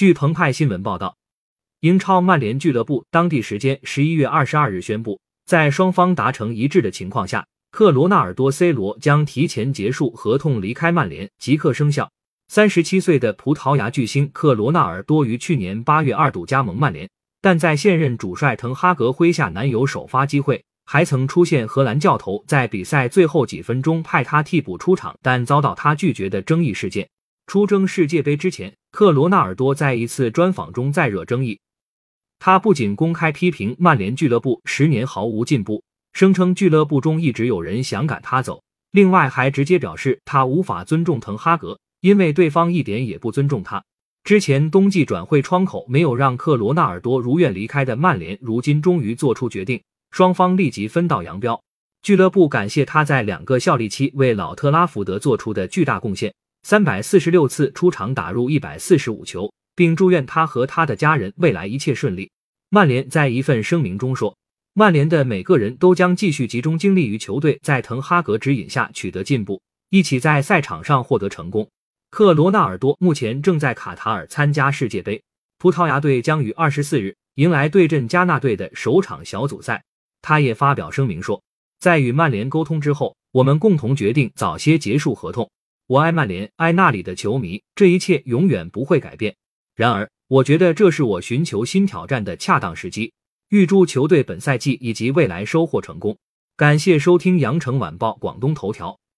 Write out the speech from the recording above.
据澎湃新闻报道，英超曼联俱乐部当地时间十一月二十二日宣布，在双方达成一致的情况下，克罗纳尔多 C 罗将提前结束合同，离开曼联，即刻生效。三十七岁的葡萄牙巨星克罗纳尔多于去年八月二度加盟曼联，但在现任主帅滕哈格麾下难有首发机会，还曾出现荷兰教头在比赛最后几分钟派他替补出场，但遭到他拒绝的争议事件。出征世界杯之前，克罗纳尔多在一次专访中再惹争议，他不仅公开批评曼联俱乐部十年毫无进步，声称俱乐部中一直有人想赶他走，另外还直接表示他无法尊重滕哈格。因为对方一点也不尊重他。之前冬季转会窗口没有让克罗纳尔多如愿离开的曼联，如今终于做出决定，双方立即分道扬镳。俱乐部感谢他在两个效力期为老特拉福德做出的巨大贡献，三百四十六次出场打入一百四十五球，并祝愿他和他的家人未来一切顺利。曼联在一份声明中说，曼联的每个人都将继续集中精力于球队在滕哈格指引下取得进步，一起在赛场上获得成功。克罗纳尔多目前正在卡塔尔参加世界杯，葡萄牙队将于二十四日迎来对阵加纳队的首场小组赛。他也发表声明说，在与曼联沟通之后，我们共同决定早些结束合同。我爱曼联，爱那里的球迷，这一切永远不会改变。然而，我觉得这是我寻求新挑战的恰当时机。预祝球队本赛季以及未来收获成功。感谢收听羊城晚报广东头条。